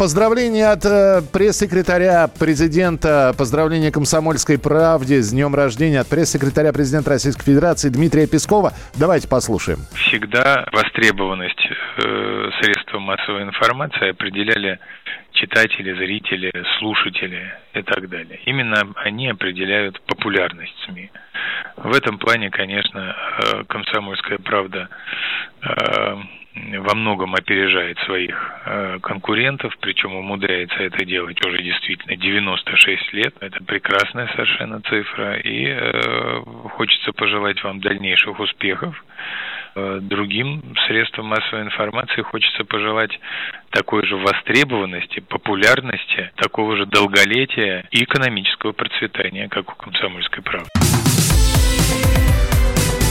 Поздравления от э, пресс-секретаря президента, поздравления комсомольской правде с днем рождения от пресс-секретаря президента Российской Федерации Дмитрия Пескова. Давайте послушаем. Всегда востребованность э, средств массовой информации определяли читатели, зрители, слушатели и так далее. Именно они определяют популярность СМИ. В этом плане, конечно, э, комсомольская правда э, во многом опережает своих э, конкурентов, причем умудряется это делать уже действительно 96 лет. Это прекрасная совершенно цифра. И э, хочется пожелать вам дальнейших успехов. Э, другим средствам массовой информации хочется пожелать такой же востребованности, популярности, такого же долголетия и экономического процветания, как у комсомольской правды.